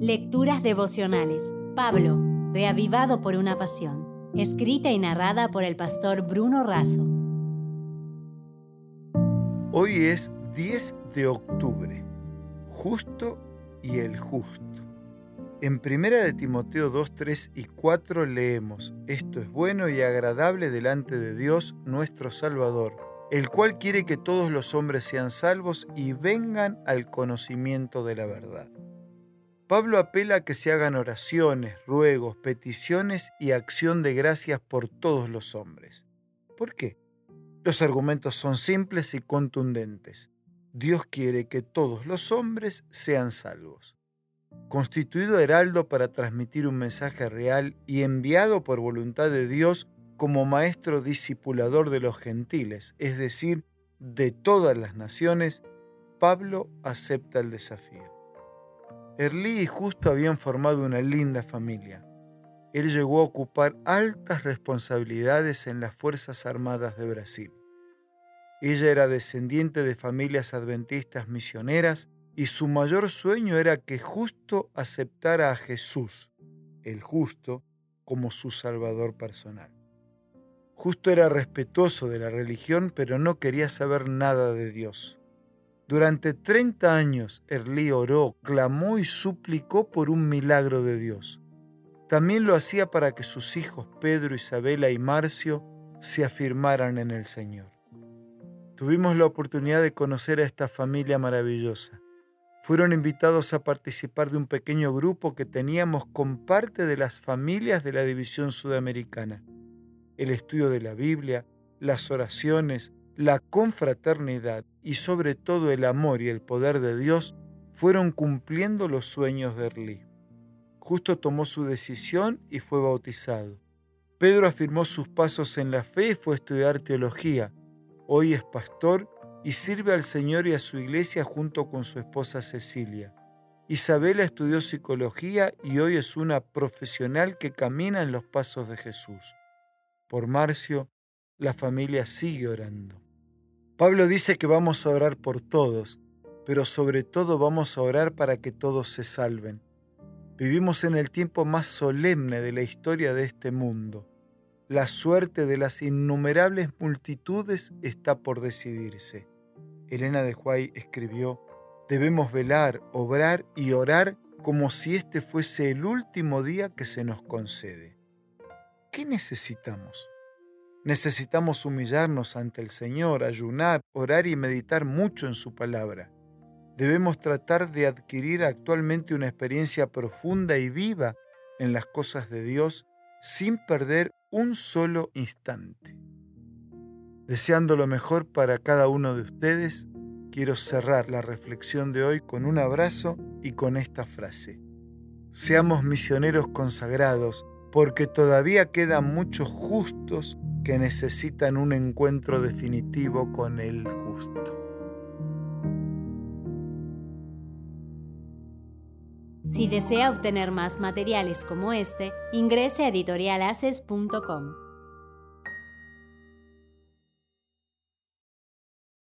Lecturas devocionales. Pablo, reavivado por una pasión. Escrita y narrada por el pastor Bruno Razo. Hoy es 10 de octubre. Justo y el justo. En 1 de Timoteo 2, 3 y 4 leemos, Esto es bueno y agradable delante de Dios nuestro Salvador, el cual quiere que todos los hombres sean salvos y vengan al conocimiento de la verdad. Pablo apela a que se hagan oraciones, ruegos, peticiones y acción de gracias por todos los hombres. ¿Por qué? Los argumentos son simples y contundentes. Dios quiere que todos los hombres sean salvos. Constituido heraldo para transmitir un mensaje real y enviado por voluntad de Dios como maestro discipulador de los gentiles, es decir, de todas las naciones, Pablo acepta el desafío. Erlí y Justo habían formado una linda familia. Él llegó a ocupar altas responsabilidades en las Fuerzas Armadas de Brasil. Ella era descendiente de familias adventistas misioneras y su mayor sueño era que Justo aceptara a Jesús, el justo, como su Salvador personal. Justo era respetuoso de la religión, pero no quería saber nada de Dios. Durante 30 años Erlí oró, clamó y suplicó por un milagro de Dios. También lo hacía para que sus hijos Pedro, Isabela y Marcio se afirmaran en el Señor. Tuvimos la oportunidad de conocer a esta familia maravillosa. Fueron invitados a participar de un pequeño grupo que teníamos con parte de las familias de la División Sudamericana. El estudio de la Biblia, las oraciones, la confraternidad y sobre todo el amor y el poder de Dios fueron cumpliendo los sueños de Erlí. Justo tomó su decisión y fue bautizado. Pedro afirmó sus pasos en la fe y fue a estudiar teología. Hoy es pastor y sirve al Señor y a su iglesia junto con su esposa Cecilia. Isabela estudió psicología y hoy es una profesional que camina en los pasos de Jesús. Por Marcio, la familia sigue orando. Pablo dice que vamos a orar por todos, pero sobre todo vamos a orar para que todos se salven. Vivimos en el tiempo más solemne de la historia de este mundo. La suerte de las innumerables multitudes está por decidirse. Elena de Huay escribió, debemos velar, obrar y orar como si este fuese el último día que se nos concede. ¿Qué necesitamos? Necesitamos humillarnos ante el Señor, ayunar, orar y meditar mucho en su palabra. Debemos tratar de adquirir actualmente una experiencia profunda y viva en las cosas de Dios sin perder un solo instante. Deseando lo mejor para cada uno de ustedes, quiero cerrar la reflexión de hoy con un abrazo y con esta frase. Seamos misioneros consagrados, porque todavía quedan muchos justos que necesitan un encuentro definitivo con el justo. Si desea obtener más materiales como este, ingrese a editorialaces.com.